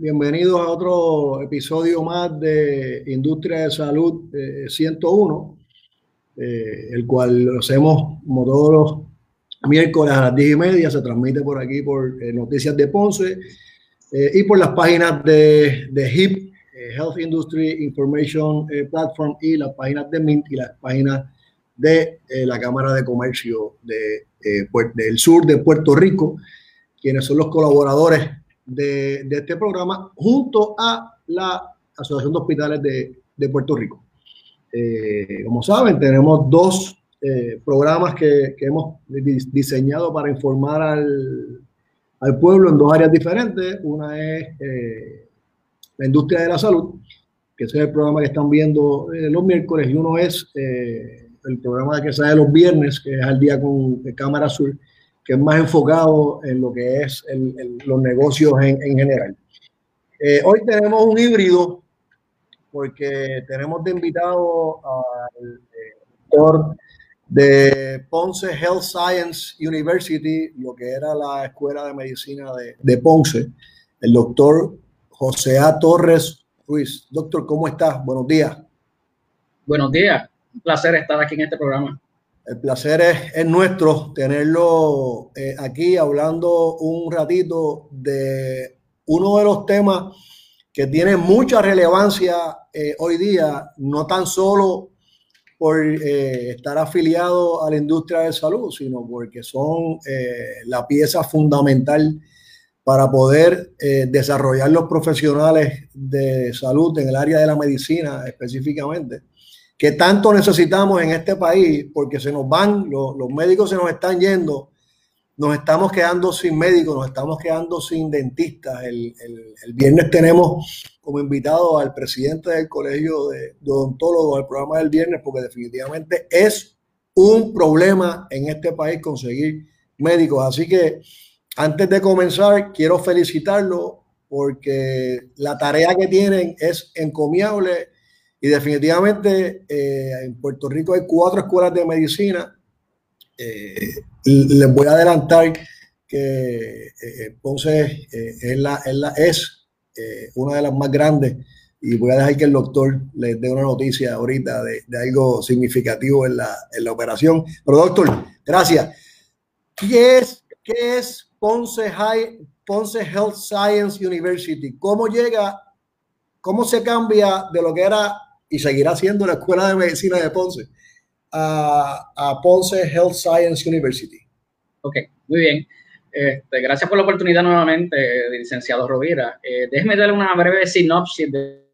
bienvenidos a otro episodio más de Industria de Salud eh, 101, eh, el cual lo hacemos como todos los miércoles a las 10 y media, se transmite por aquí por eh, Noticias de Ponce eh, y por las páginas de, de HIP, eh, Health Industry Information eh, Platform, y las páginas de MINT y las páginas de la Cámara de Comercio de, del sur de Puerto Rico, quienes son los colaboradores de, este programa, junto a la Asociación de Hospitales de, Puerto Rico. Eh, como saben, tenemos dos eh, programas que, hemos dis- diseñado para informar al, al pueblo en dos áreas diferentes. Una es eh, la industria de la salud, que es el programa que están viendo los miércoles, y uno es el programa que sale los viernes, que es al día con Cámara Sur, que es más enfocado en lo que es el- los negocios en, en general. Eh, hoy tenemos un híbrido porque tenemos de invitado al eh, doctor de Ponce Health Science University, lo que era la Escuela de Medicina de, de Ponce, el doctor José A. Torres Ruiz. Doctor, ¿cómo estás? Buenos días. Buenos días, un placer estar aquí en este programa. El placer es, es nuestro tenerlo eh, aquí hablando un ratito de uno de los temas que tiene mucha relevancia eh, hoy día, no tan solo por eh, estar afiliado a la industria de salud, sino porque son la pieza fundamental para poder desarrollar los profesionales de salud en el área de la medicina específicamente que tanto necesitamos en este país, porque se nos van, los, los médicos se nos están yendo, nos estamos quedando sin médicos, nos estamos quedando sin dentistas. El, el- viernes tenemos como invitado al presidente del Colegio de, de Odontólogos al programa del viernes, porque definitivamente es un problema en este país conseguir médicos. Así que antes de comenzar, quiero felicitarlo porque la tarea que tienen es encomiable y definitivamente eh, en Puerto Rico hay cuatro escuelas de medicina. Eh, les voy a adelantar que Ponce eh, es, una de las más grandes y voy a dejar que el doctor les dé una noticia ahorita de, de algo significativo en la, en la operación. Pero doctor, gracias. ¿Qué es, qué es Ponce, High, Ponce Health Science University? ¿Cómo llega cómo se cambia de lo que era y seguirá siendo la Escuela de Medicina de Ponce a, a Ponce Health Science University. Ok, muy bien. Este, gracias por la oportunidad nuevamente, licenciado Rovira. Eh, déjeme darle una breve sinopsis de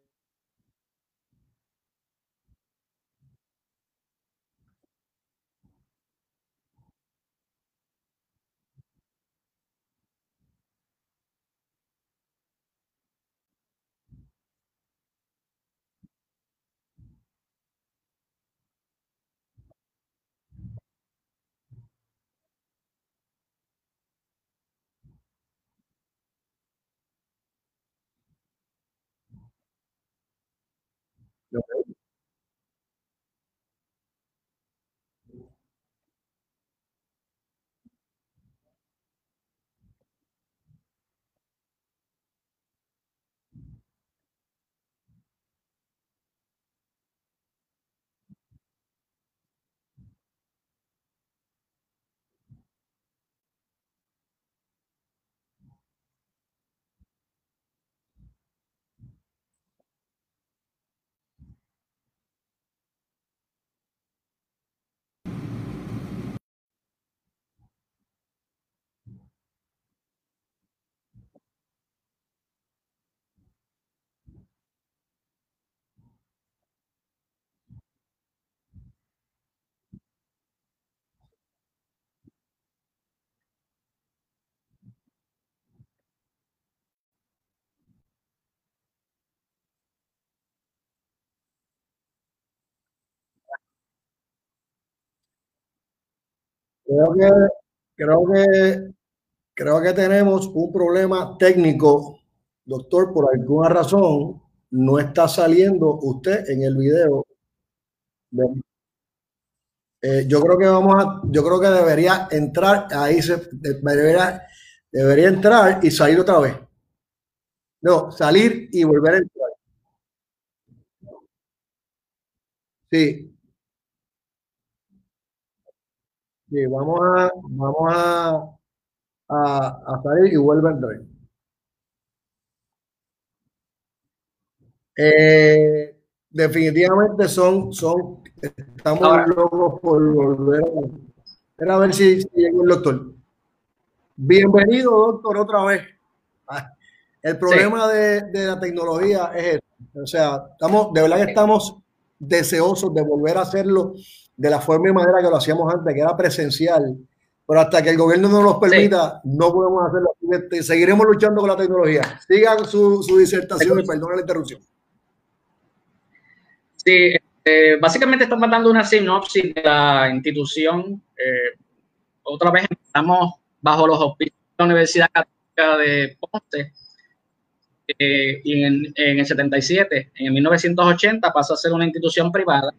Creo que, creo que Creo que tenemos un problema técnico, doctor, por alguna razón no está saliendo usted en el video. Eh, yo creo que vamos a, yo creo que debería entrar, ahí debería, debería entrar y salir otra vez. No, salir y volver a entrar. Sí. Sí, vamos a, vamos a, a, salir y vuelve a entrar. Eh, definitivamente son, son, estamos locos por volver a, a ver si, si llega el doctor. Bienvenido, doctor, otra vez. El problema de, de, la tecnología es eso. O sea, estamos, de verdad que estamos deseosos de volver a hacerlo de la forma y manera que lo hacíamos antes, que era presencial. Pero hasta que el gobierno no nos permita, no podemos hacerlo. Seguiremos luchando con la tecnología. Sigan su, su disertación y perdón la interrupción. Sí, eh, básicamente estamos dando una sinopsis de la institución. Eh, otra vez estamos bajo los auspicios de la Universidad Católica de Ponce eh, y en, en, el 77, en 1980 pasó a ser una institución privada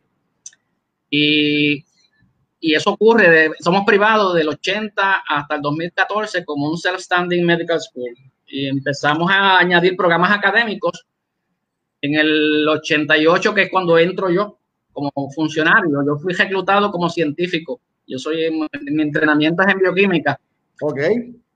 y, y eso ocurre, somos privados del 80 hasta el 2014 como un self-standing medical school y empezamos a añadir programas académicos en el 88, que es cuando entro yo como funcionario. Yo fui reclutado como científico. Yo soy, mi entrenamiento es en bioquímica. Ok.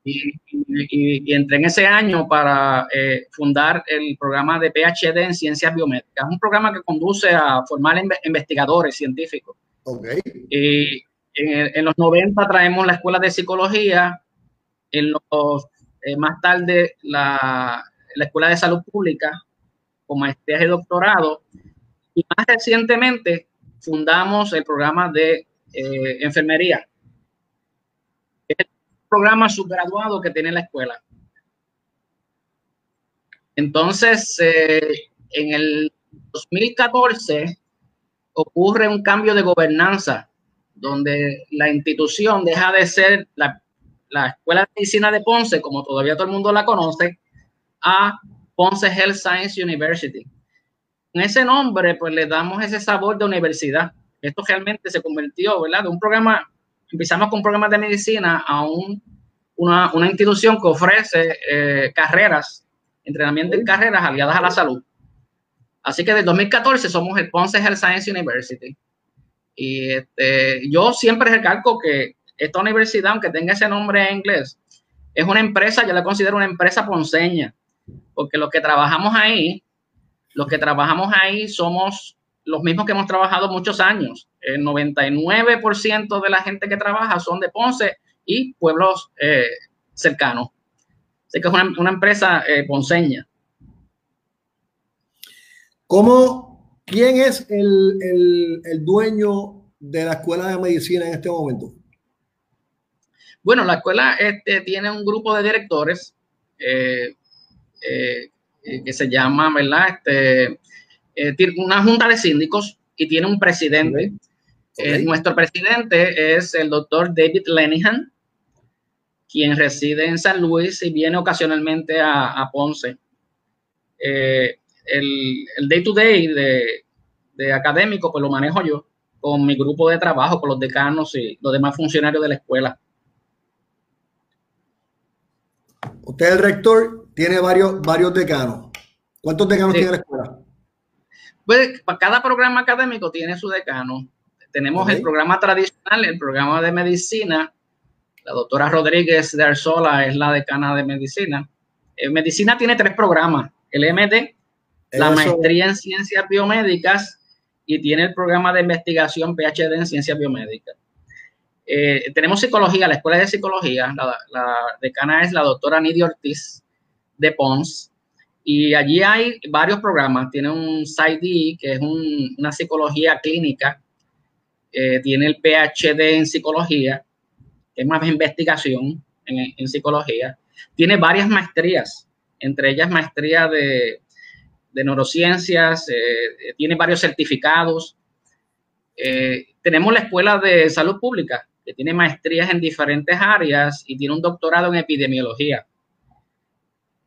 Y, y, entré en ese año para eh, fundar el programa de PhD en ciencias biomédicas, un programa que conduce a formar investigadores científicos. Okay. Y en, en, los 90 traemos la escuela de psicología, en los, eh, más tarde la, la, escuela de salud pública, con maestrías y doctorado, y más recientemente fundamos el programa de eh, enfermería programa subgraduado que tiene la escuela. Entonces, eh, en el 2014 ocurre un cambio de gobernanza, donde la institución deja de ser la, la, Escuela de Medicina de Ponce, como todavía todo el mundo la conoce, a Ponce Health Science University. En ese nombre, pues le damos ese sabor de universidad. Esto realmente se convirtió, ¿verdad? De un programa empezamos con programas de medicina a un, una, una, institución que ofrece eh, carreras, entrenamiento en carreras aliadas a la salud. Así que desde 2014 somos el Ponce Health Science University. Y este, yo siempre recalco que esta universidad, aunque tenga ese nombre en inglés, es una empresa, yo la considero una empresa ponceña, porque los que trabajamos ahí, los que trabajamos ahí somos los mismos que hemos trabajado muchos años. El 99% de la gente que trabaja son de Ponce y pueblos eh, cercanos. Así que es una, una empresa eh, ponceña. ¿Cómo, ¿Quién es el, el, el, dueño de la escuela de medicina en este momento? Bueno, la escuela este, tiene un grupo de directores eh, que se llama, ¿verdad? Este, eh, una junta de síndicos y tiene un presidente. Okay. Eh, nuestro presidente es el doctor David Lenihan, quien reside en San Luis y viene ocasionalmente a, a Ponce. Eh, el, el, day to day de, de, académico, pues lo manejo yo con mi grupo de trabajo, con los decanos y los demás funcionarios de la escuela. Usted, el rector, tiene varios, varios decanos. ¿Cuántos decanos sí. tiene la escuela? Pues cada programa académico tiene su decano. Tenemos okay. el programa tradicional, el programa de medicina. La doctora Rodríguez de Arzola es la decana de medicina. En medicina tiene tres programas, el MD, la Eso. maestría en ciencias biomédicas y tiene el programa de investigación PhD en ciencias biomédicas. Eh, tenemos psicología, la escuela de psicología, la, la decana es la doctora Nidia Ortiz de Pons, y allí hay varios programas. Tiene un PsyD, que es un, una psicología clínica. Eh, tiene el PhD en psicología, que es más investigación en, psicología. Tiene varias maestrías, entre ellas maestría de, neurociencias. Eh, tiene varios certificados. Eh, tenemos la Escuela de Salud Pública, que tiene maestrías en diferentes áreas y tiene un doctorado en epidemiología.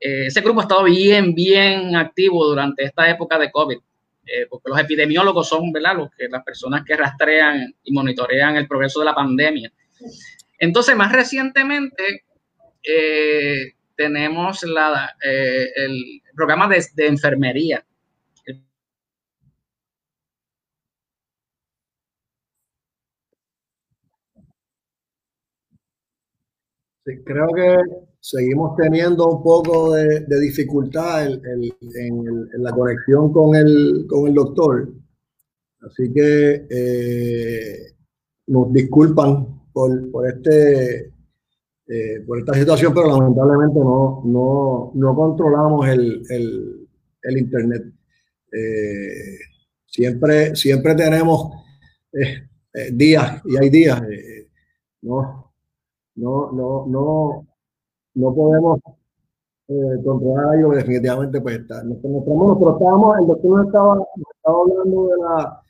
Eh, ese grupo ha estado bien, bien activo durante esta época de COVID, eh, porque los epidemiólogos son, ¿verdad?, los que, las personas que rastrean y monitorean el progreso de la pandemia. Entonces, más recientemente, eh, tenemos la, el programa de, de enfermería creo que seguimos teniendo un poco de, dificultad en, la conexión con el, con el doctor. Así que eh, nos disculpan por, por este, eh, por esta situación, pero lamentablemente no, no, no controlamos el, el Internet. Eh, siempre, siempre tenemos días y hay días. no, no, no, no, no podemos eh, controlar algo definitivamente pues está. Nos, pero estábamos, el doctor nos estaba, estaba hablando de la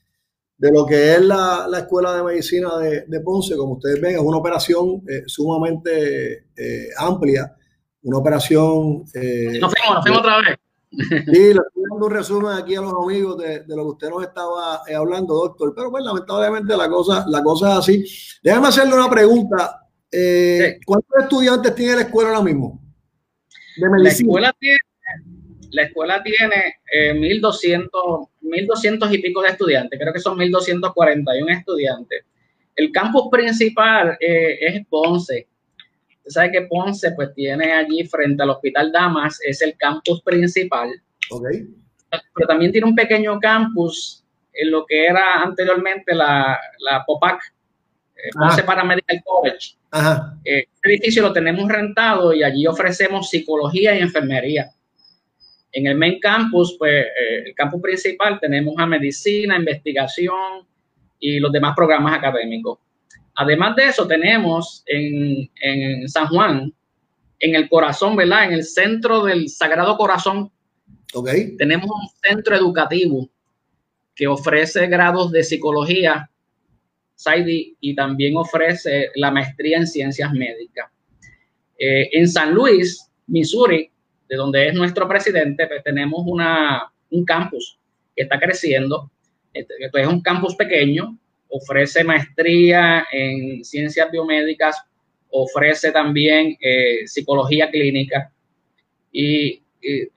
de lo que es la, la Escuela de Medicina de, de, Ponce, como ustedes ven, es una operación eh, sumamente eh, amplia, una operación... Eh, nos fuimos, nos fuimos otra vez. Sí, le estoy dando un resumen aquí a los amigos de, de lo que usted nos estaba hablando, doctor, pero pues lamentablemente la cosa, la cosa es así. Déjame hacerle una pregunta eh, ¿Cuántos estudiantes tiene la escuela ahora mismo? La escuela tiene, la escuela tiene 1.200, eh, 1.200 y pico de estudiantes, creo que son 1.241 estudiantes. El campus principal eh, es Ponce. Usted sabe que Ponce pues tiene allí frente al Hospital Damas, es el campus principal. Okay. Pero también tiene un pequeño campus en lo que era anteriormente la, la POPAC, Ponce ah. Paramedical College. Eh, este edificio lo tenemos rentado y allí ofrecemos psicología y enfermería. En el main campus, pues eh, el campus principal, tenemos a medicina, investigación y los demás programas académicos. Además de eso, tenemos en, en San Juan, en el corazón, ¿verdad? En el centro del Sagrado Corazón, okay. tenemos un centro educativo que ofrece grados de psicología SAIDI y también ofrece la maestría en ciencias médicas. Eh, en San Luis, Missouri, de donde es nuestro presidente, pues, tenemos una, un campus que está creciendo. Este, es un campus pequeño, ofrece maestría en ciencias biomédicas, ofrece también eh, psicología clínica. Y, y,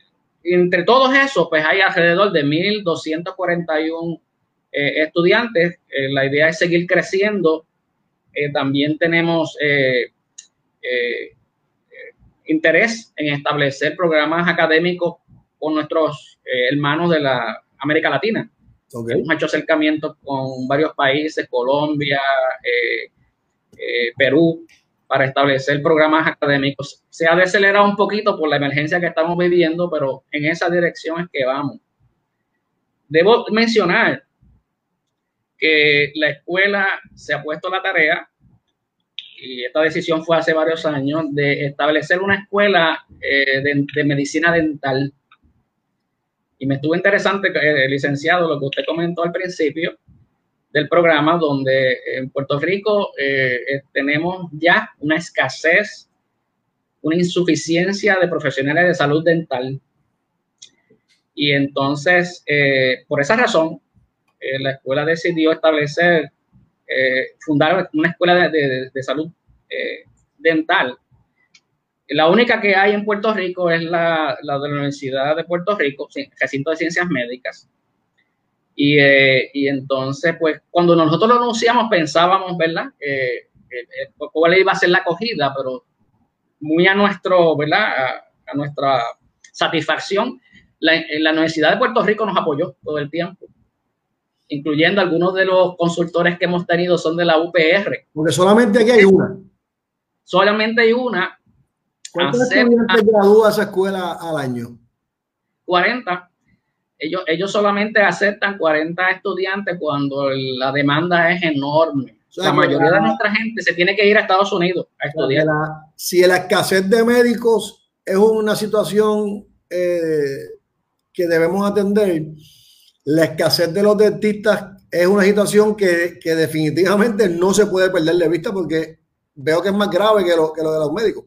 entre todos esos, pues hay alrededor de 1.241 eh, estudiantes. Eh, la idea es seguir creciendo. Eh, también tenemos interés en establecer programas académicos con nuestros hermanos de la América Latina. Hemos hecho acercamientos con varios países, Colombia, Perú, para establecer programas académicos. Se ha decelerado un poquito por la emergencia que estamos viviendo, pero en esa dirección es que vamos. Debo mencionar que la escuela se ha puesto la tarea, y esta decisión fue hace varios años, de establecer una escuela eh, de, medicina dental. Y me estuvo interesante, eh, licenciado, lo que usted comentó al principio del programa, donde en Puerto Rico eh, tenemos ya una escasez, una insuficiencia de profesionales de salud dental. Y entonces, por esa razón, eh, la escuela decidió establecer, eh, fundar una escuela de, salud eh, dental. La única que hay en Puerto Rico es la, la de la Universidad de Puerto Rico, recinto de ciencias médicas. Y, y, entonces, pues, cuando nosotros lo anunciamos, pensábamos, ¿verdad? cuál iba a ser la acogida, pero muy a nuestro, ¿verdad? A, nuestra satisfacción, la, la, Universidad de Puerto Rico nos apoyó todo el tiempo incluyendo algunos de los consultores que hemos tenido son de la UPR. Porque solamente aquí hay una. Solamente hay una. ¿Cuántos estudiantes gradúa esa escuela al año? 40. Ellos, ellos solamente aceptan 40 estudiantes cuando la demanda es enorme. la mayoría de nuestra gente se tiene que ir a Estados Unidos a estudiar. si la escasez de médicos es una situación eh, que debemos atender, la escasez de los dentistas es una situación que, definitivamente no se puede perder de vista porque veo que es más grave que lo, de los médicos.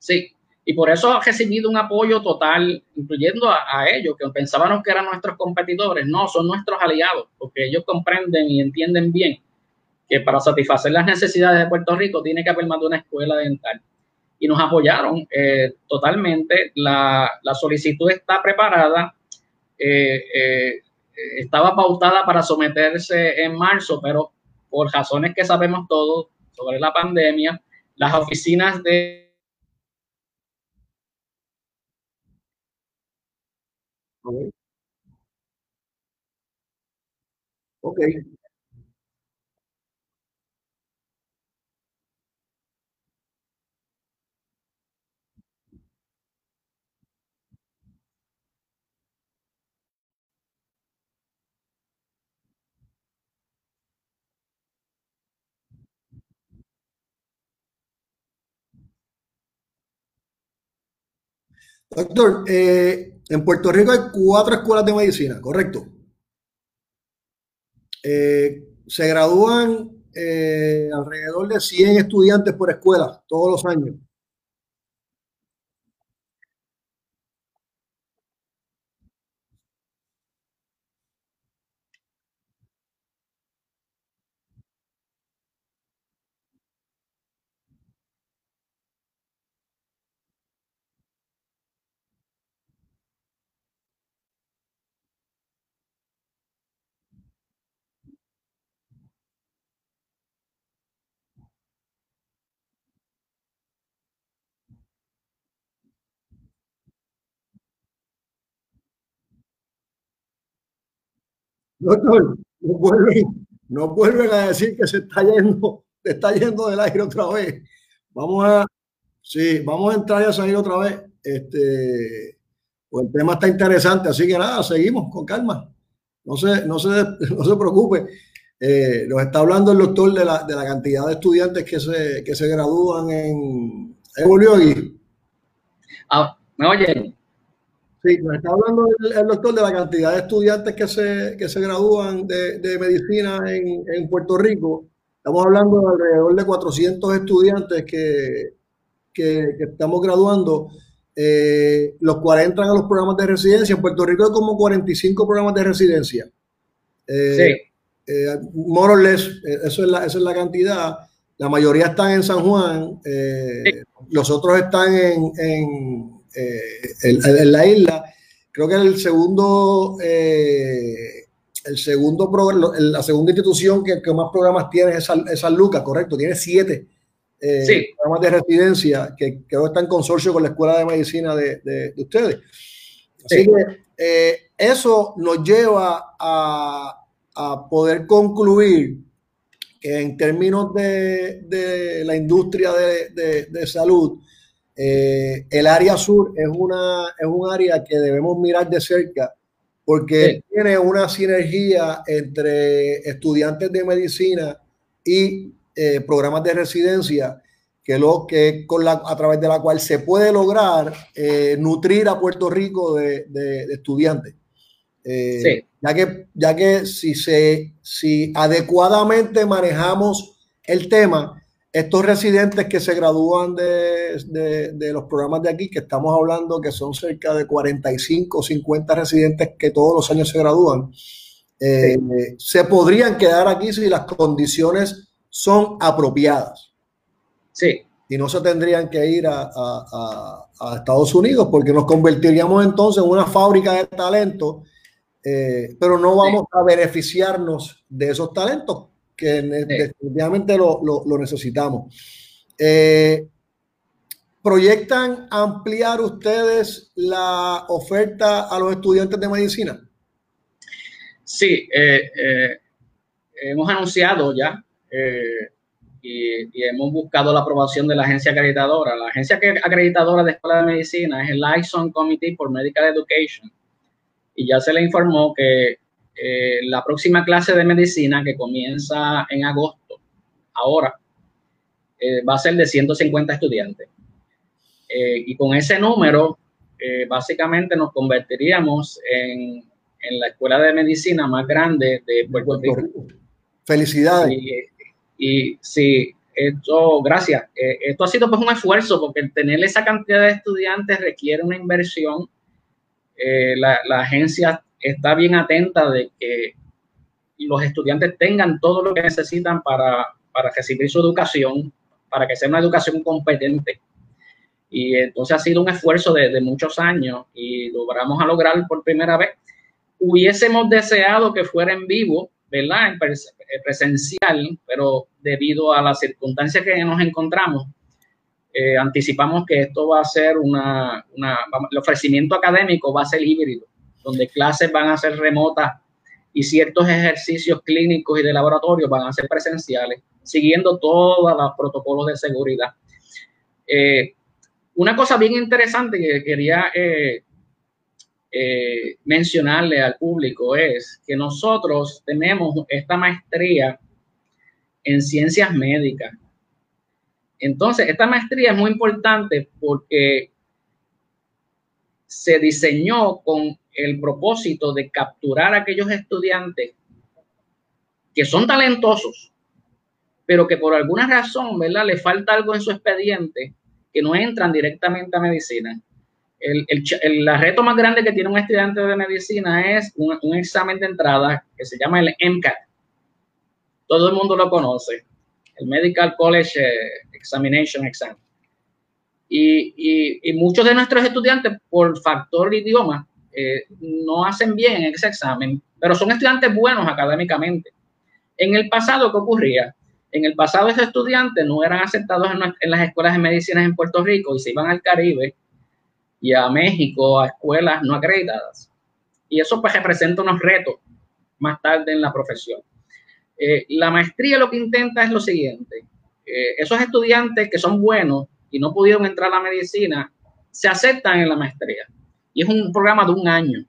Sí, y por eso ha recibido un apoyo total, incluyendo a, ellos, que pensábamos que eran nuestros competidores. No, son nuestros aliados, porque ellos comprenden y entienden bien que para satisfacer las necesidades de Puerto Rico tiene que haber más de una escuela dental. Y nos apoyaron eh, totalmente. La, solicitud está preparada. Eh, eh, estaba pautada para someterse en marzo, pero por razones que sabemos todos sobre la pandemia, las oficinas de Ok. Doctor, eh, en Puerto Rico hay cuatro escuelas de medicina, ¿correcto? Eh, se gradúan eh, alrededor de 100 estudiantes por escuela todos los años. Doctor, no vuelven, a decir que se está yendo, se está yendo del aire otra vez. Vamos a, sí, vamos a entrar y a salir otra vez. Este, pues el tema está interesante, así que nada, seguimos con calma. No se, no se, no se preocupe. Eh, nos está hablando el doctor de la, de la cantidad de estudiantes que se, que se gradúan en, en Ah, ¿Me oyen? Sí, nos está hablando el, doctor de la cantidad de estudiantes que se, que se gradúan de, de medicina en, en, Puerto Rico. Estamos hablando de alrededor de 400 estudiantes que, que, que estamos graduando, eh, los cuales entran a los programas de residencia. En Puerto Rico hay como 45 programas de residencia. Eh, sí. Eh, more or less, eso es la, esa es la cantidad. La mayoría están en San Juan, sí. los otros están en, en eh, en, la isla. Creo que el segundo, eh, el segundo la segunda institución que, que, más programas tiene es San, es San Lucas, correcto, tiene siete eh, sí. programas de residencia que creo que está en consorcio con la Escuela de Medicina de, de, de ustedes. Así sí. que eh, eso nos lleva a, a, poder concluir que en términos de, de la industria de, de salud, eh, el área sur es, una, es un área que debemos mirar de cerca porque sí. tiene una sinergia entre estudiantes de medicina y eh, programas de residencia que lo que con la, a través de la cual se puede lograr eh, nutrir a Puerto Rico de, de, de estudiantes. Eh, sí. Ya que, ya que si, se, si adecuadamente manejamos el tema, estos residentes que se gradúan de, de, de, los programas de aquí, que estamos hablando que son cerca de 45 o 50 residentes que todos los años se gradúan, eh, sí. se podrían quedar aquí si las condiciones son apropiadas. Sí. Y no se tendrían que ir a, a, a, a Estados Unidos porque nos convertiríamos entonces en una fábrica de talento, eh, pero no vamos sí. a beneficiarnos de esos talentos que definitivamente lo, lo, lo necesitamos. Eh, ¿Proyectan ampliar ustedes la oferta a los estudiantes de medicina? Sí, eh, eh, hemos anunciado ya y, y, hemos buscado la aprobación de la agencia acreditadora. La agencia acreditadora de Escuela de Medicina es el Liaison Committee for Medical Education y ya se le informó que eh, la próxima clase de medicina que comienza en agosto, ahora, eh, va a ser de 150 estudiantes. Eh, y con ese número, básicamente nos convertiríamos en, en la escuela de medicina más grande de Puerto, Rico. Felicidades. Y, sí, esto, gracias. Esto ha sido pues un esfuerzo porque tener esa cantidad de estudiantes requiere una inversión. Eh, la, la, agencia está bien atenta de que los estudiantes tengan todo lo que necesitan para, para recibir su educación, para que sea una educación competente. Y entonces ha sido un esfuerzo de, muchos años y logramos a lograr por primera vez. Hubiésemos deseado que fuera en vivo, ¿verdad? En eh, presencial, pero debido a las circunstancias que nos encontramos, eh, anticipamos que esto va a ser una, una, el ofrecimiento académico va a ser híbrido, donde clases van a ser remotas y ciertos ejercicios clínicos y de laboratorio van a ser presenciales, siguiendo todos los protocolos de seguridad. Eh, una cosa bien interesante que quería eh, eh, mencionarle al público es que nosotros tenemos esta maestría en ciencias médicas. Entonces, esta maestría es muy importante porque se diseñó con el propósito de capturar a aquellos estudiantes que son talentosos, pero que por alguna razón, ¿verdad? Le falta algo en su expediente que no entran directamente a medicina. El, el, reto más grande que tiene un estudiante de medicina es un, un, examen de entrada que se llama el MCAT. Todo el mundo lo conoce, el Medical College eh, Examination Exam. Y, y, y, muchos de nuestros estudiantes, por factor idioma, eh, no hacen bien ese examen, pero son estudiantes buenos académicamente. En el pasado, ¿qué ocurría? En el pasado, esos estudiantes no eran aceptados en, las escuelas de medicina en Puerto Rico y se iban al Caribe y a México a escuelas no acreditadas. Y eso pues representa unos retos más tarde en la profesión. Eh, la maestría lo que intenta es lo siguiente. Eh, esos estudiantes que son buenos y no pudieron entrar a la medicina, se aceptan en la maestría. Y es un programa de un año.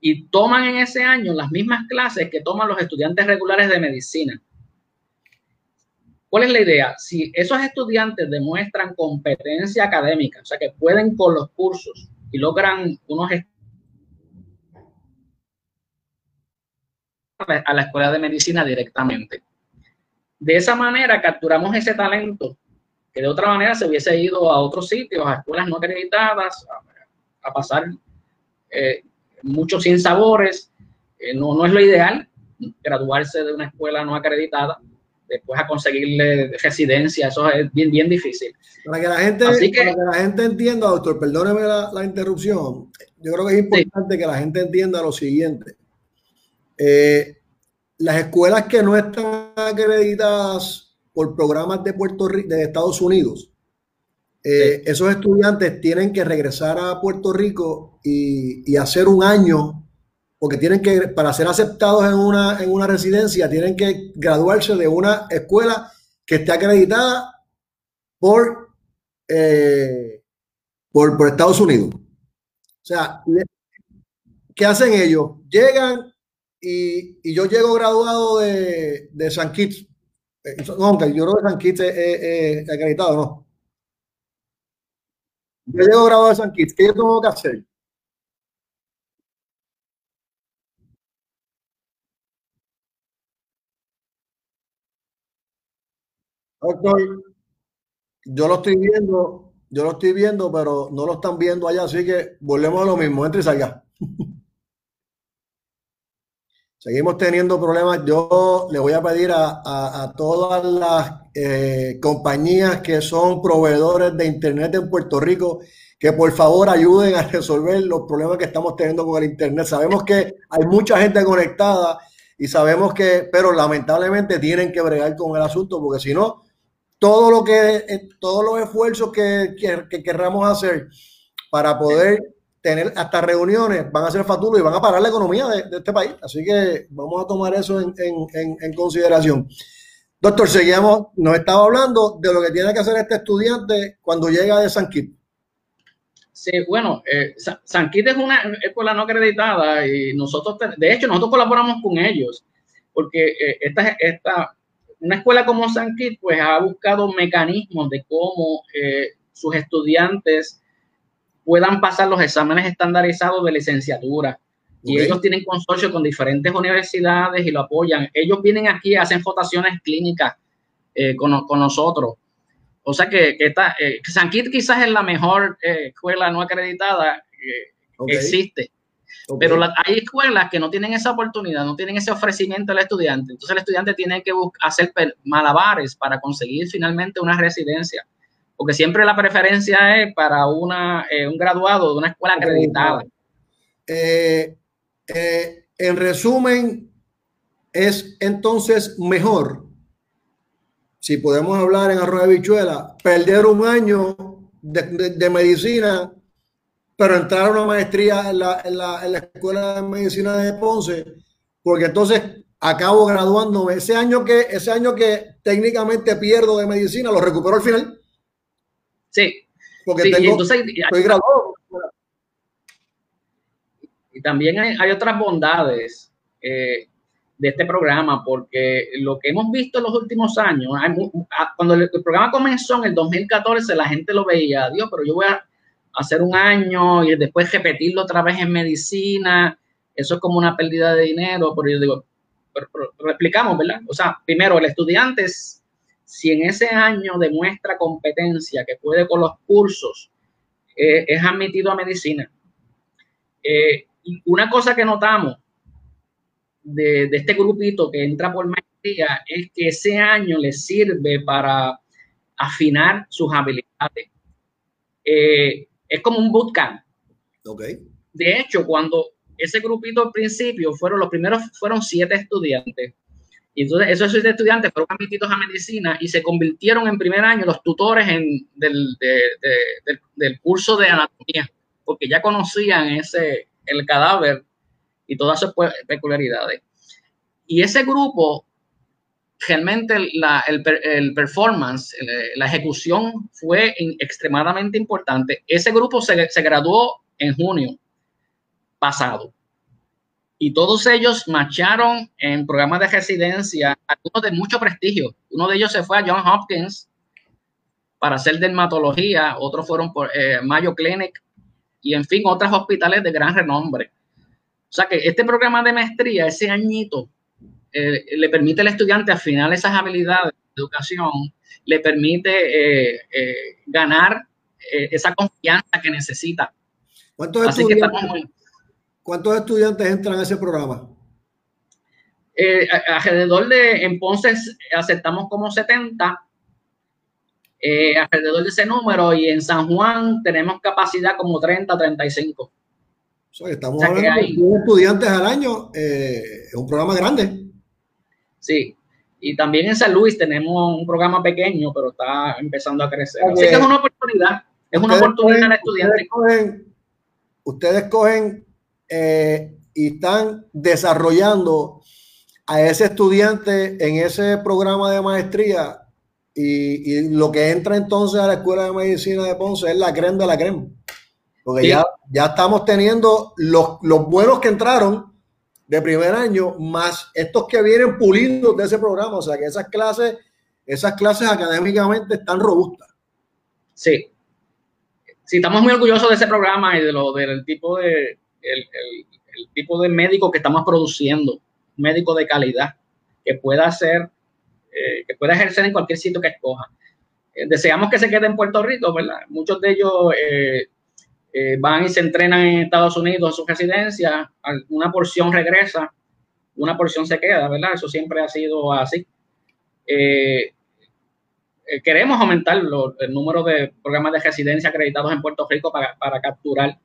Y toman en ese año las mismas clases que toman los estudiantes regulares de medicina. ¿Cuál es la idea? Si esos estudiantes demuestran competencia académica, o sea, que pueden con los cursos y logran unos a la escuela de medicina directamente. De esa manera capturamos ese talento que de otra manera se hubiese ido a otros sitios, a escuelas no acreditadas, a, pasar eh, muchos sinsabores. Eh, no, no es lo ideal graduarse de una escuela no acreditada, después a conseguirle residencia, eso es bien, bien difícil. Para que la gente, que, la gente entienda, doctor, perdóneme la, interrupción, yo creo que es importante que la gente entienda lo siguiente. Eh, las escuelas que no están acreditadas por programas de Puerto Rico, de Estados Unidos, eh, esos estudiantes tienen que regresar a Puerto Rico y, hacer un año, porque tienen que, para ser aceptados en una, en una residencia, tienen que graduarse de una escuela que esté acreditada por, eh, por, por, Estados Unidos. O sea, ¿qué hacen ellos? Llegan y, y yo llego graduado de, de San Kitts eh, no, yo creo que San Kitts es, acreditado, ¿no? Yo llego grabado de San Kitts, ¿qué yo tengo que hacer? Doctor, yo lo estoy viendo, yo lo estoy viendo, pero no lo están viendo allá, así que volvemos a lo mismo, entre y salga. Seguimos teniendo problemas. Yo le voy a pedir a, todas las eh, compañías que son proveedores de Internet en Puerto Rico que por favor ayuden a resolver los problemas que estamos teniendo con el Internet. Sabemos que hay mucha gente conectada y sabemos que, pero lamentablemente tienen que bregar con el asunto porque si no, todo lo que, eh, todos los esfuerzos que, que, que querramos hacer para poder tener hasta reuniones, van a ser fatulos y van a parar la economía de, este país. Así que vamos a tomar eso en, consideración. Doctor, seguimos, nos estaba hablando de lo que tiene que hacer este estudiante cuando llega de San. Sí, bueno, eh, San es una escuela no acreditada y nosotros, de hecho, nosotros colaboramos con ellos porque eh, esta, esta, una escuela como San pues ha buscado mecanismos de cómo eh, sus estudiantes puedan pasar los exámenes estandarizados de licenciatura. Y ellos tienen consorcio con diferentes universidades y lo apoyan. Ellos vienen aquí, hacen votaciones clínicas eh, con, nosotros. O sea que, que está, eh, San Kit quizás es la mejor eh, escuela no acreditada que existe. Pero hay escuelas que no tienen esa oportunidad, no tienen ese ofrecimiento al estudiante. Entonces el estudiante tiene que hacer malabares para conseguir finalmente una residencia. Porque siempre la preferencia es para una, eh, un graduado de una escuela acreditada. Eh, eh, en resumen, es entonces mejor, si podemos hablar en arroz de bichuela, perder un año de medicina pero entrar a una maestría en la, en la, en la Escuela de Medicina de Ponce, porque entonces acabo graduándome. Ese año que, ese año que técnicamente pierdo de medicina, lo recupero al final. Sí. Porque tengo, entonces, estoy graduado. Y también hay, otras bondades eh, de este programa, porque lo que hemos visto en los últimos años, cuando el, el, programa comenzó en el 2014, la gente lo veía, Dios, pero yo voy a hacer un año y después repetirlo otra vez en medicina, eso es como una pérdida de dinero, pero yo digo, pero, lo explicamos, ¿verdad? O sea, primero, el estudiante, si en ese año demuestra competencia, que puede con los cursos, eh, es admitido a medicina. Eh, una cosa que notamos de, de, este grupito que entra por maestría es que ese año le sirve para afinar sus habilidades. Eh, es como un bootcamp. Okay. De hecho, cuando ese grupito al principio fueron los primeros, fueron siete estudiantes. Y entonces esos estudiantes fueron admitidos a medicina y se convirtieron en primer año los tutores en, del, del, curso de anatomía, porque ya conocían ese, el cadáver y todas sus peculiaridades. Y ese grupo realmente la, el, el, performance, la ejecución fue extremadamente importante. Ese grupo se, se, graduó en junio pasado y todos ellos marcharon en programas de residencia, algunos de mucho prestigio. Uno de ellos se fue a John Hopkins para hacer dermatología, otros fueron por eh, Mayo Clinic y en fin, otros hospitales de gran renombre. O sea que este programa de maestría, ese añito, eh, le permite al estudiante afinar esas habilidades de educación, le permite eh, ganar esa confianza que necesita. ¿Cuántos, estudiantes, ¿Cuántos estudiantes entran a ese programa? alrededor de, en Ponce aceptamos como 70, alrededor de ese número, y en San Juan tenemos capacidad como 30, 35. estamos hablando de estudiantes al año, es un programa grande. Sí. Y también en San Luis tenemos un programa pequeño, pero está empezando a crecer. Así que es una oportunidad. Es una oportunidad para estudiantes. Ustedes cogen, eh, y están desarrollando a ese estudiante en ese programa de maestría y, lo que entra entonces a la Escuela de Medicina de Ponce es la crema de la crema. Porque ya, ya estamos teniendo los, los buenos que entraron de primer año, más estos que vienen pulidos de ese programa. O sea que esas clases, esas clases académicamente están robustas. Sí. Sí, estamos muy orgullosos de ese programa y de lo del tipo de el, tipo de médico que estamos produciendo, médico de calidad, que pueda hacer, eh, que pueda ejercer en cualquier sitio que escoja. Eh, deseamos que se quede en Puerto Rico, ¿verdad? Muchos de ellos eh, van y se entrenan en Estados Unidos en su residencia, una porción regresa, una porción se queda, ¿verdad? Eso siempre ha sido así. Queremos aumentar el número de programas de residencia acreditados en Puerto Rico para capturar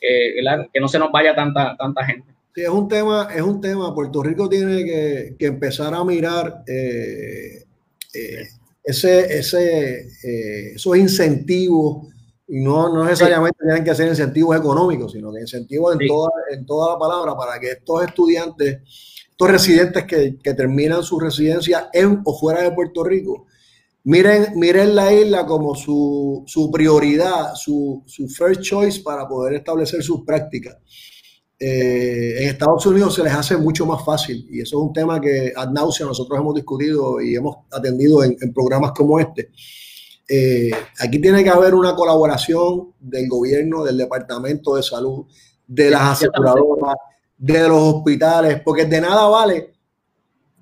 que no se nos vaya tanta, tanta gente. Sí, es un tema, es un tema. Puerto Rico tiene que, que empezar a mirar ese, ese, esos incentivos y no, no necesariamente tienen que ser incentivos económicos, sino que incentivos en, toda, en toda la palabra para que estos estudiantes, estos residentes que, que, terminan su residencia en o fuera de Puerto Rico, miren, miren la isla como su, su prioridad, su, su, first choice para poder establecer sus prácticas. Eh, en Estados Unidos se les hace mucho más fácil y eso es un tema que ad nauseam nosotros hemos discutido y hemos atendido en, en programas como este eh, aquí tiene que haber una colaboración del gobierno, del Departamento de Salud, de las aseguradoras, de los hospitales, porque de nada vale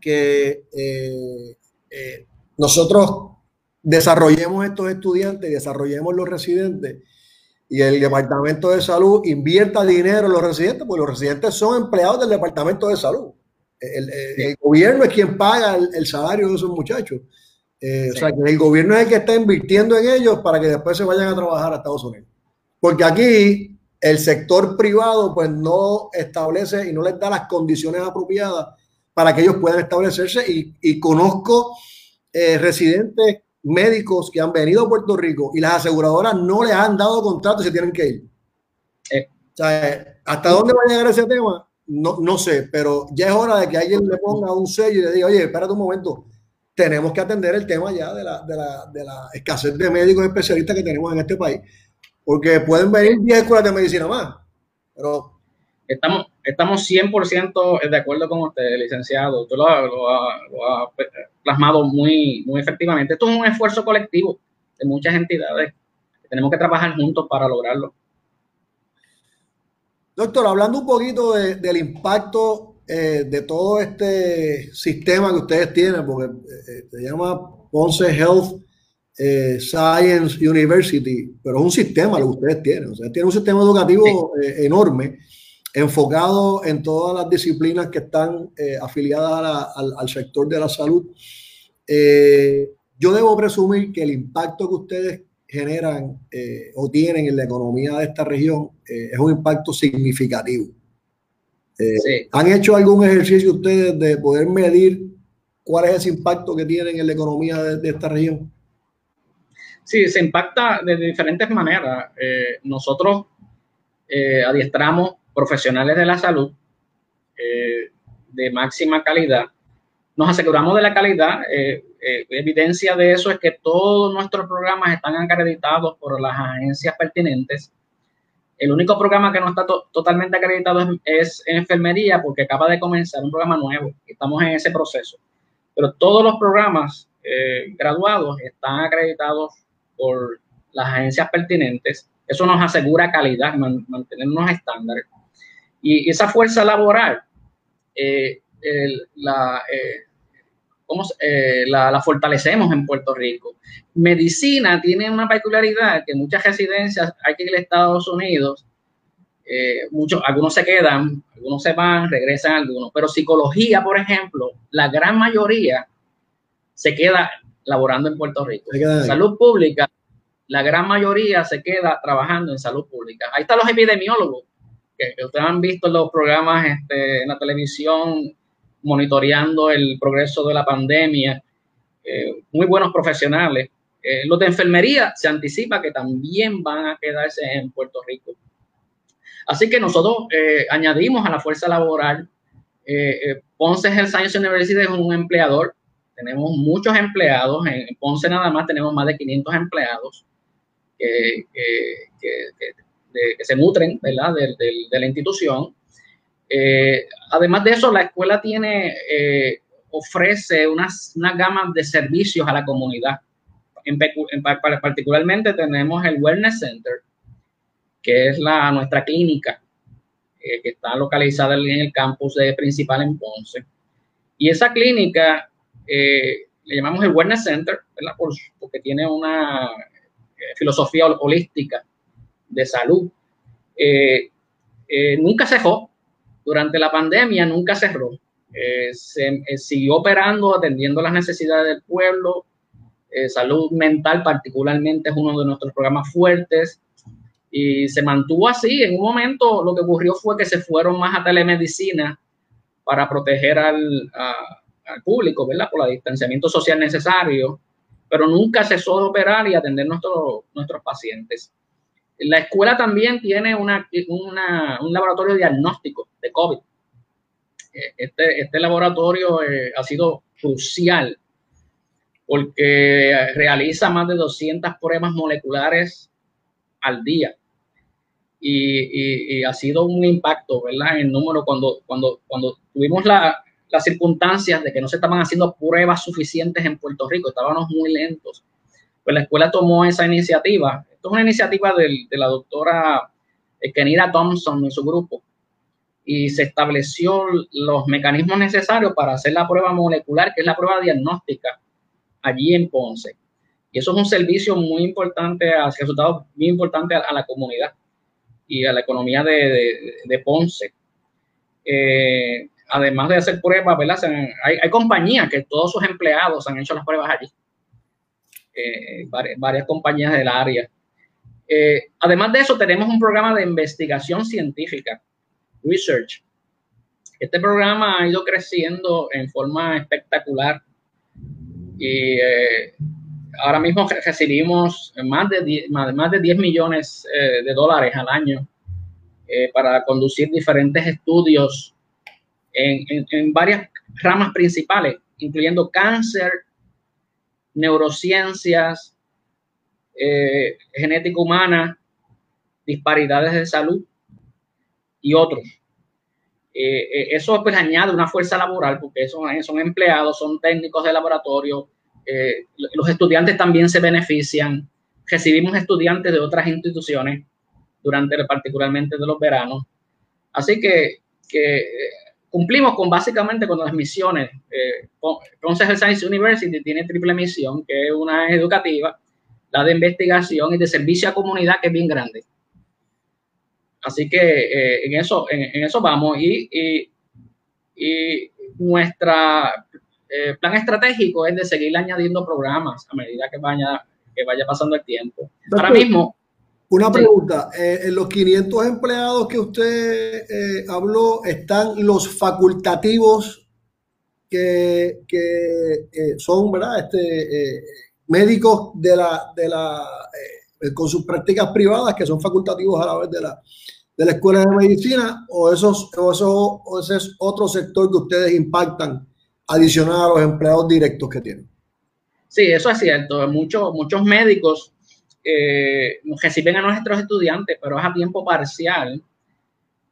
que eh, eh, nosotros desarrollemos estos estudiantes, desarrollemos los residentes y el Departamento de Salud invierta dinero en los residentes, porque los residentes son empleados del Departamento de Salud. El, gobierno es quien paga el, salario de esos muchachos. Eh, o sea, que el gobierno es el que está invirtiendo en ellos para que después se vayan a trabajar a Estados Unidos. Porque aquí el sector privado pues no establece y no les da las condiciones apropiadas para que ellos puedan establecerse y, conozco eh, residentes médicos que han venido a Puerto Rico y las aseguradoras no les han dado contrato y se tienen que ir. Eh. O sea, ¿hasta dónde va a llegar ese tema? No, no sé, pero ya es hora de que alguien le ponga un sello y le diga, oye, espérate un momento, tenemos que atender el tema ya de la, de la, de la escasez de médicos especialistas que tenemos en este país, porque pueden venir 10 escuelas de medicina más, pero... Estamos, estamos 100% de acuerdo con usted, licenciado. Usted lo, ha plasmado muy, muy efectivamente. Esto es un esfuerzo colectivo de muchas entidades. Tenemos que trabajar juntos para lograrlo. Doctor, hablando un poquito del impacto eh, de todo este sistema que ustedes tienen, porque eh, se llama Ponce Health eh, Science University, pero es un sistema lo que ustedes tienen. O sea, tienen un sistema educativo enorme, enfocado en todas las disciplinas que están afiliadas al, sector de la salud. yo debo presumir que el impacto que ustedes generan o tienen en la economía de esta región es un impacto significativo. Eh, ¿Han hecho algún ejercicio ustedes de poder medir cuál es ese impacto que tienen en la economía de, esta región? Sí, se impacta de diferentes maneras. Eh, nosotros eh, adiestramos profesionales de la salud de máxima calidad. Nos aseguramos de la calidad. evidencia de eso es que todos nuestros programas están acreditados por las agencias pertinentes el único programa que no está totalmente acreditado es, enfermería porque acaba de comenzar un programa nuevo. Estamos en ese proceso. Pero todos los programas eh, graduados están acreditados por las agencias pertinentes. Eso nos asegura calidad, mantener unos estándares. Y esa fuerza laboral, eh, la, eh, cómo eh, la, fortalecemos en Puerto Rico. Medicina tiene una peculiaridad que muchas residencias hay que ir a Estados Unidos, muchos, algunos se quedan, algunos se van, regresan algunos, pero psicología, por ejemplo, la gran mayoría se queda laborando en Puerto Rico. Salud pública, la gran mayoría se queda trabajando en salud pública. Ahí están los epidemiólogos, que, ustedes han visto los programas este, en la televisión, monitoreando el progreso de la pandemia, eh, muy buenos profesionales. Eh, los de enfermería se anticipa que también van a quedarse en Puerto Rico. Así que nosotros eh, añadimos a la fuerza laboral. Ponce Health Science University es un empleador. Tenemos muchos empleados. En Ponce nada más tenemos más de 500 empleados que, se nutren ¿verdad? de la institución. Eh, además de eso, la escuela tiene, eh, ofrece una gama de servicios a la comunidad. En, particularmente tenemos el Wellness Center, que es la, nuestra clínica, eh, que está localizada en el campus de, principal en Ponce. Y esa clínica le llamamos el Wellness Center, porque tiene una filosofía holística de salud. nunca cejó, durante la pandemia nunca cerró. Eh, se eh, siguió operando, atendiendo las necesidades del pueblo. Eh, salud mental particularmente es uno de nuestros programas fuertes y se mantuvo así. En un momento lo que ocurrió fue que se fueron más a telemedicina para proteger al, al público, ¿verdad? Por el distanciamiento social necesario, pero nunca cesó de operar y atender nuestros pacientes. La escuela también tiene una, un laboratorio diagnóstico de COVID. Eh, este, este laboratorio eh, ha sido crucial porque realiza más de 200 pruebas moleculares al día. Y, ha sido un impacto, ¿verdad? En número, cuando, cuando, cuando tuvimos las circunstancias de que no se estaban haciendo pruebas suficientes en Puerto Rico, estábamos muy lentos pues la escuela tomó esa iniciativa. Es una iniciativa de la doctora Kenira Thompson y su grupo, y se estableció los mecanismos necesarios para hacer la prueba molecular, que es la prueba diagnóstica, allí en Ponce. Y eso es un servicio muy importante, ha resultado muy importante a, la comunidad y a la economía de, Ponce. Eh, además de hacer pruebas, ¿verdad? hay, compañías que todos sus empleados han hecho las pruebas allí. Eh, varias, compañías del área. Eh, además de eso, tenemos un programa de investigación científica, research. Este programa ha ido creciendo en forma espectacular y eh, ahora mismo recibimos más de 10, más de 10 millones de dólares al año para conducir diferentes estudios en, varias ramas principales, incluyendo cáncer, neurociencias, eh, genética humana, disparidades de salud y otros. Eh, eh, eso pues añade una fuerza laboral porque son, son empleados, son técnicos de laboratorio, los estudiantes también se benefician, recibimos estudiantes de otras instituciones durante particularmente de los veranos. Así que, que cumplimos con básicamente con las misiones. Eh, Ponce Science University tiene triple misión, que es una educativa, la de investigación y de servicio a comunidad, que es bien grande. Así que eh, en, eso, en, eso vamos. Y, y, y nuestro eh, plan estratégico es de seguir añadiendo programas a medida que vaya, que vaya pasando el tiempo. Ahora mismo, una pregunta, eh, en los 500 empleados que usted eh, habló, ¿están los facultativos que, eh, son, ¿verdad? Este, médicos de la, de la con sus prácticas privadas, que son facultativos a la vez de la, de la Escuela de Medicina, o, esos, o, eso, o ese es otro sector que ustedes impactan adicional a los empleados directos que tienen? Sí, eso es cierto. Muchos, muchos médicos eh, reciben a nuestros estudiantes, pero es a tiempo parcial,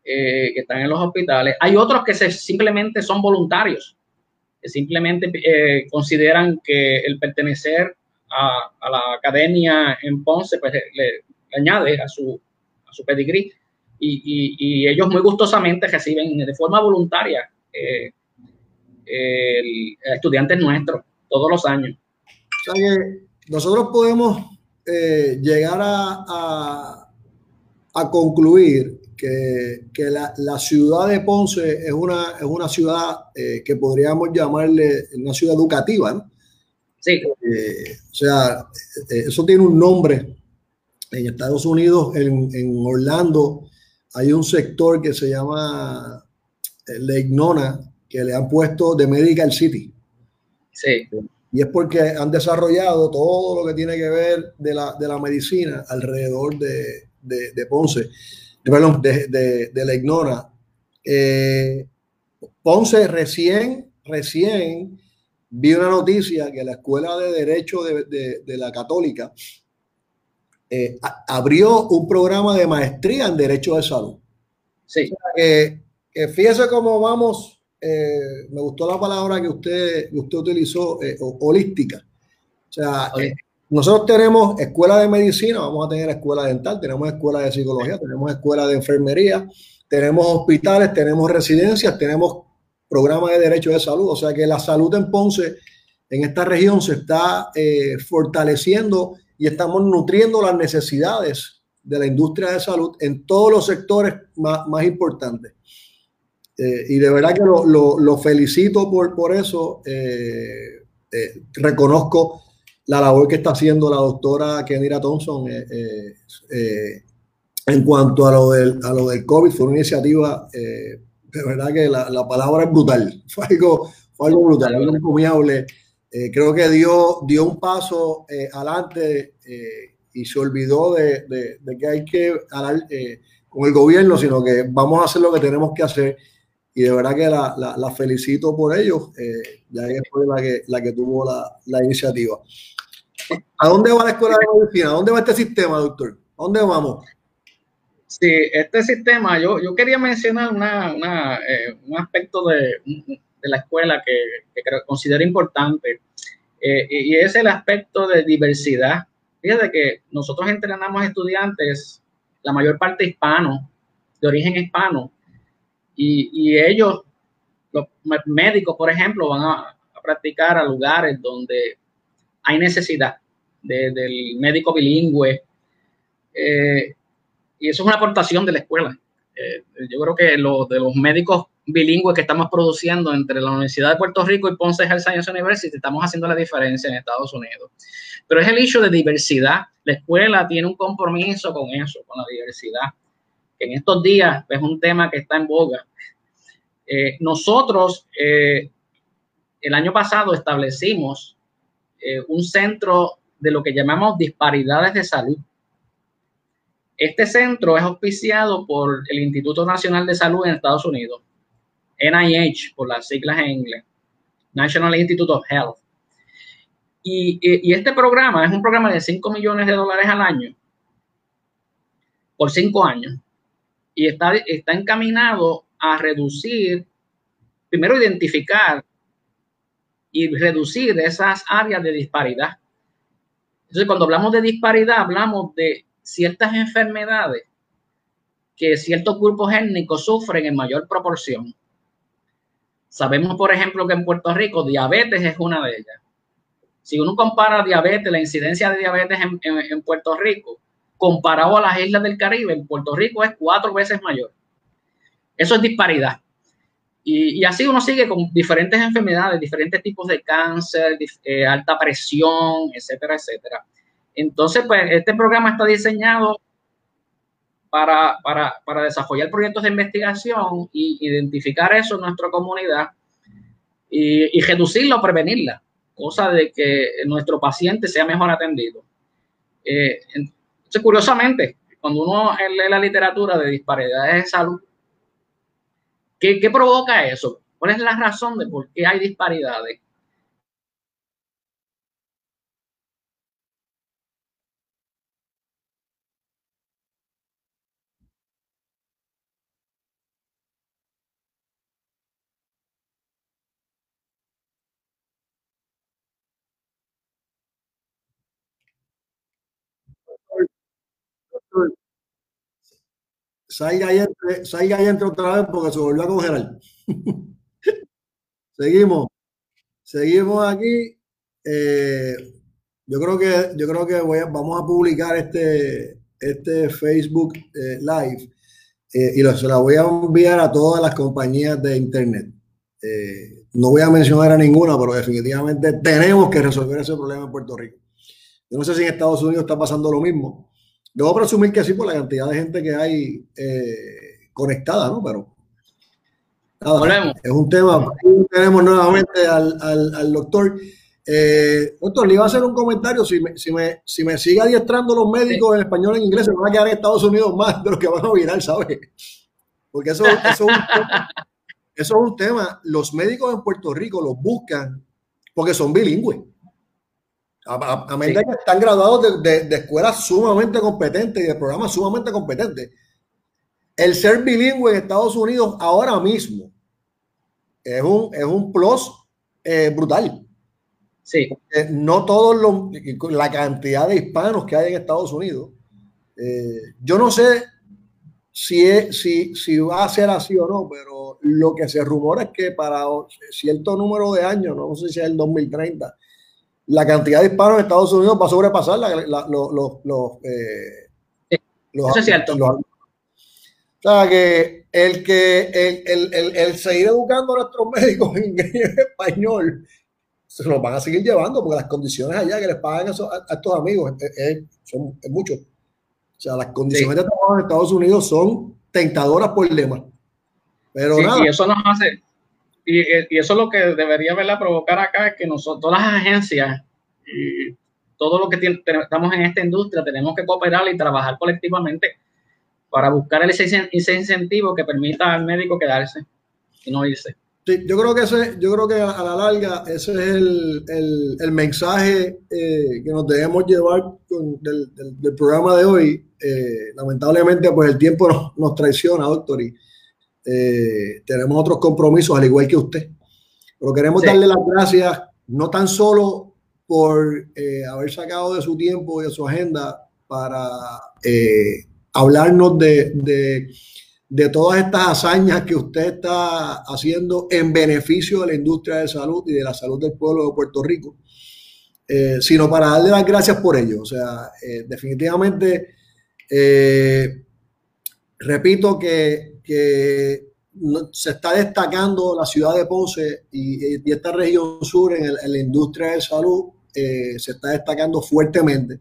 eh, que están en los hospitales. Hay otros que se, simplemente son voluntarios, que simplemente eh, consideran que el pertenecer a, la academia en Ponce pues, le, añade a su, a su pedigrí. Y, ellos muy gustosamente reciben de forma voluntaria estudiantes nuestros todos los años. nosotros podemos eh, llegar a, a, concluir que, que la, la, ciudad de Ponce es una, es una ciudad eh, que podríamos llamarle una ciudad educativa, ¿no? Sí. Eh, o sea, eso tiene un nombre. En Estados Unidos, en, en Orlando, hay un sector que se llama Lake Nona, que le han puesto de Medical City. Sí y es porque han desarrollado todo lo que tiene que ver de la, de la medicina alrededor de, de, Ponce, perdón, de, de, la Ignora. Eh, Ponce recién, recién vi una noticia que la Escuela de Derecho de, la Católica eh, abrió un programa de maestría en Derecho de Salud. Sí. que, que fíjese cómo vamos eh, me gustó la palabra que usted, usted utilizó, eh, holística. O sea, nosotros tenemos escuela de medicina, vamos a tener escuela dental, tenemos escuela de psicología, tenemos escuela de enfermería, tenemos hospitales, tenemos residencias, tenemos programas de derecho de salud. O sea que la salud en Ponce, en esta región, se está fortaleciendo y estamos nutriendo las necesidades de la industria de salud en todos los sectores más, importantes. Eh, y de verdad que lo, felicito por, eso. Eh, eh, reconozco la labor que está haciendo la doctora Kenira Thompson en cuanto a lo, del, a lo del COVID. Fue una iniciativa, de verdad que la, la, palabra es brutal. Fue algo, fue algo brutal, algo encomiable. creo que dio, dio un paso adelante y se olvidó de, de, que hay que hablar con el gobierno, sino que vamos a hacer lo que tenemos que hacer y de verdad que la, felicito por ello, eh, ya fue la que, la que tuvo la, iniciativa. ¿A dónde va la escuela de medicina? ¿A dónde va este sistema, doctor? ¿A dónde vamos? Sí, este sistema, yo, yo quería mencionar una, una, eh, un aspecto de, de, la escuela que, que considero importante. Eh, y es el aspecto de diversidad. Fíjate que nosotros entrenamos estudiantes, la mayor parte hispanos, de origen hispano, y, y ellos, los médicos, por ejemplo, van a, practicar a lugares donde hay necesidad del médico bilingüe. Eh, y eso es una aportación de la escuela. Eh, yo creo que lo, de los médicos bilingües que estamos produciendo entre la Universidad de Puerto Rico y Ponce Health Science University, estamos haciendo la diferencia en Estados Unidos. Pero es el hecho de diversidad. La escuela tiene un compromiso con eso, con la diversidad. En estos días es un tema que está en boga. Eh, nosotros, eh, el año pasado, establecimos un centro de lo que llamamos disparidades de salud este centro es auspiciado por el Instituto Nacional de Salud en Estados Unidos, NIH, por las siglas en inglés, National Institute of Health. Y, este programa es un programa de 5 millones de dólares al año por 5 años y está, está encaminado a reducir, primero identificar y reducir esas áreas de disparidad. Entonces, cuando hablamos de disparidad, hablamos de ciertas enfermedades que ciertos grupos étnicos sufren en mayor proporción. Sabemos, por ejemplo, que en Puerto Rico diabetes es una de ellas. Si uno compara diabetes, la incidencia de diabetes en, Puerto Rico, comparado a las islas del Caribe, en Puerto Rico es cuatro veces mayor. Eso es disparidad. Y, así uno sigue con diferentes enfermedades, diferentes tipos de cáncer, eh, alta presión, etcétera, etcétera. Entonces, pues este programa está diseñado para, desarrollar proyectos de investigación e identificar eso en nuestra comunidad y, reducirlo o prevenirla, cosa de que nuestro paciente sea mejor atendido. Eh, entonces, curiosamente, cuando uno lee la literatura de disparidades de salud, ¿qué, ¿qué provoca eso? ¿Cuál es la razón de por qué hay disparidades? Salga y, entre, salga y entre otra vez porque se volvió a congelar. seguimos. Seguimos aquí. Eh, yo creo que, yo creo que voy vamos a publicar este, este Facebook eh, Live eh, y lo, se la voy a enviar a todas las compañías de Internet. no voy a mencionar a ninguna, pero definitivamente tenemos que resolver ese problema en Puerto Rico. Yo no sé si en Estados Unidos está pasando lo mismo. Debo presumir que sí por la cantidad de gente que hay eh, conectada, ¿no? Pero nada, es un tema. Tenemos nuevamente al, doctor. Eh, doctor, le iba a hacer un comentario. Si me, si me, si me sigue adiestrando los médicos en español e en inglés, se van a quedar en Estados Unidos más de lo que van a virar, ¿sabes? Porque eso, eso, es un tema, eso es un tema. Los médicos en Puerto Rico los buscan porque son bilingües. A, medida que están graduados de, de, escuelas sumamente competentes y de programas sumamente competentes. El ser bilingüe en Estados Unidos ahora mismo es un, es un plus eh, brutal. Sí. no todos los, la cantidad de hispanos que hay en Estados Unidos. Eh, yo no sé si, es, si, si va a ser así o no, pero lo que se rumora es que para cierto número de años, no sé si es el 2030, la cantidad de hispanos en Estados Unidos va a sobrepasar la, los, los, eh, eso es cierto. o sea, que el que el, el, el, seguir educando a nuestros médicos en español se los van a seguir llevando porque las condiciones allá que les pagan a, estos amigos son muchos. O sea, las condiciones de trabajo en Estados Unidos son tentadoras por el lema. Pero nada. Y eso nos hace, y, eso es lo que debería verla provocar acá, es que nosotros, todas las agencias y todo lo que estamos en esta industria, tenemos que cooperar y trabajar colectivamente para buscar ese, incentivo que permita al médico quedarse y no irse. Sí, yo creo que ese, yo creo que a la larga ese es el, mensaje eh, que nos debemos llevar del, del, programa de hoy. Eh, lamentablemente, pues el tiempo nos, nos traiciona, doctor, y eh, tenemos otros compromisos, al igual que usted. Pero queremos darle las gracias, no tan solo por eh, haber sacado de su tiempo y de su agenda para eh, hablarnos de, de, todas estas hazañas que usted está haciendo en beneficio de la industria de salud y de la salud del pueblo de Puerto Rico, eh, sino para darle las gracias por ello. O sea, definitivamente, repito que, que se está destacando la ciudad de Ponce y, esta región sur en, la industria de salud eh, se está destacando fuertemente,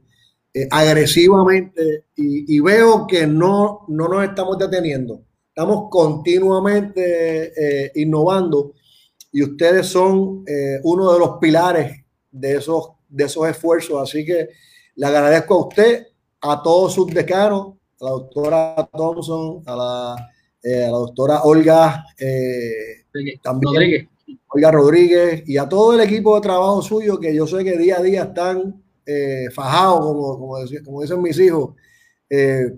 eh, agresivamente y, veo que no, no nos estamos deteniendo. Estamos continuamente eh, innovando y ustedes son uno de los pilares de esos, de esos esfuerzos. Así que le agradezco a usted, a todos sus decanos, a la doctora Thompson, a la eh, a la doctora Olga eh, también, Rodríguez. Olga Rodríguez y a todo el equipo de trabajo suyo que yo sé que día a día están eh, fajados, como, como, dicen mis hijos,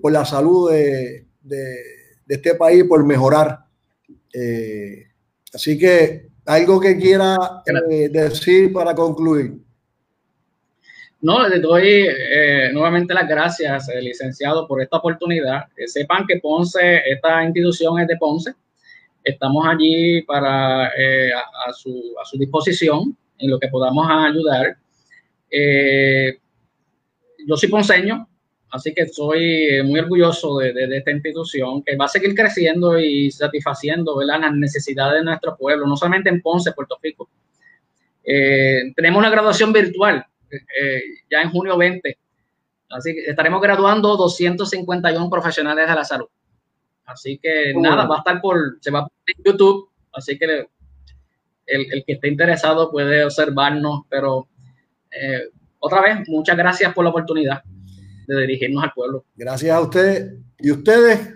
por la salud de, de, este país, por mejorar. así que algo que quiera decir para concluir. No, les doy eh, nuevamente las gracias, eh, licenciado, por esta oportunidad. sepan que Ponce, esta institución es de Ponce. Estamos allí para eh, a, su, a, su, disposición en lo que podamos ayudar. yo soy ponceño, así que soy muy orgulloso de, de, esta institución que va a seguir creciendo y satisfaciendo las necesidades de nuestro pueblo, no solamente en Ponce, Puerto Rico. tenemos una graduación virtual eh, ya en junio 20. Así que estaremos graduando 251 profesionales de la salud. Así que nada, va a estar por, se va a YouTube, así que el, el, que esté interesado puede observarnos, pero eh, otra vez, muchas gracias por la oportunidad de dirigirnos al pueblo. Gracias a usted y ustedes.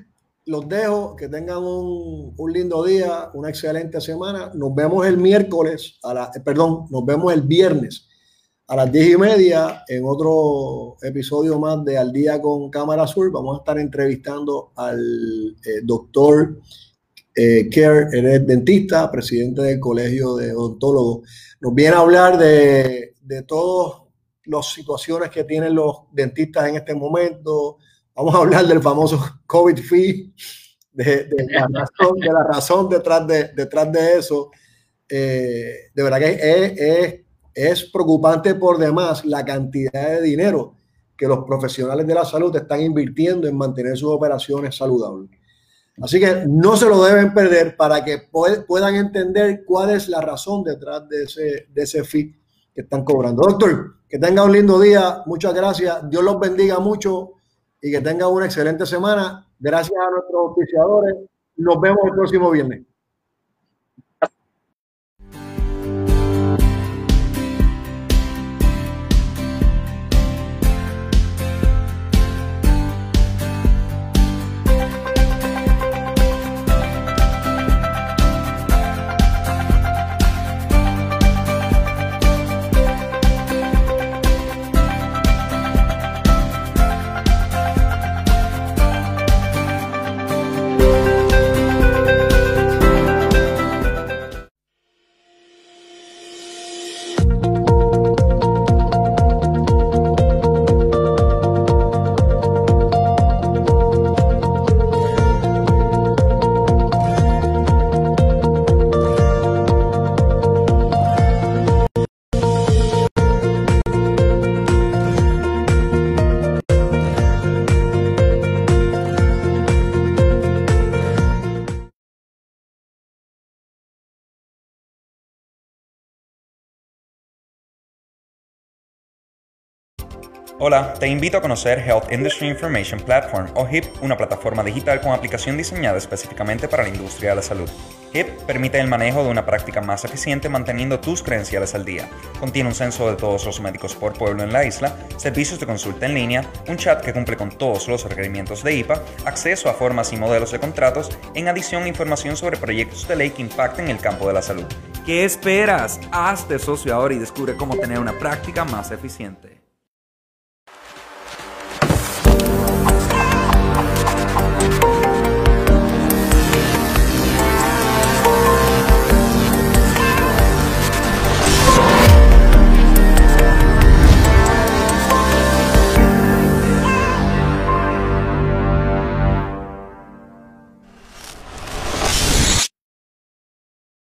Los dejo, que tengan un, un lindo día, una excelente semana. Nos vemos el miércoles, a la, perdón, nos vemos el viernes a las diez y media, en otro episodio más de Al Día con Cámara Azul, vamos a estar entrevistando al eh, doctor eh, Kerr, eres dentista, presidente del Colegio de Odontólogos. Nos viene a hablar de, de todas las situaciones que tienen los dentistas en este momento. Vamos a hablar del famoso COVID fee, de, la, razón, de la razón detrás de, detrás de eso. Eh, de verdad que es, es es preocupante por demás la cantidad de dinero que los profesionales de la salud están invirtiendo en mantener sus operaciones saludables. Así que no se lo deben perder para que puedan entender cuál es la razón detrás de ese, de ese fee que están cobrando. Doctor, que tenga un lindo día. Muchas gracias. Dios los bendiga mucho y que tenga una excelente semana. Gracias a nuestros oficiadores. Nos vemos el próximo viernes. Hola, te invito a conocer Health Industry Information Platform o HIP, una plataforma digital con aplicación diseñada específicamente para la industria de la salud. HIP permite el manejo de una práctica más eficiente manteniendo tus credenciales al día. Contiene un censo de todos los médicos por pueblo en la isla, servicios de consulta en línea, un chat que cumple con todos los requerimientos de IPA, acceso a formas y modelos de contratos, en adición información sobre proyectos de ley que impacten el campo de la salud. ¿Qué esperas? Hazte socio ahora y descubre cómo tener una práctica más eficiente.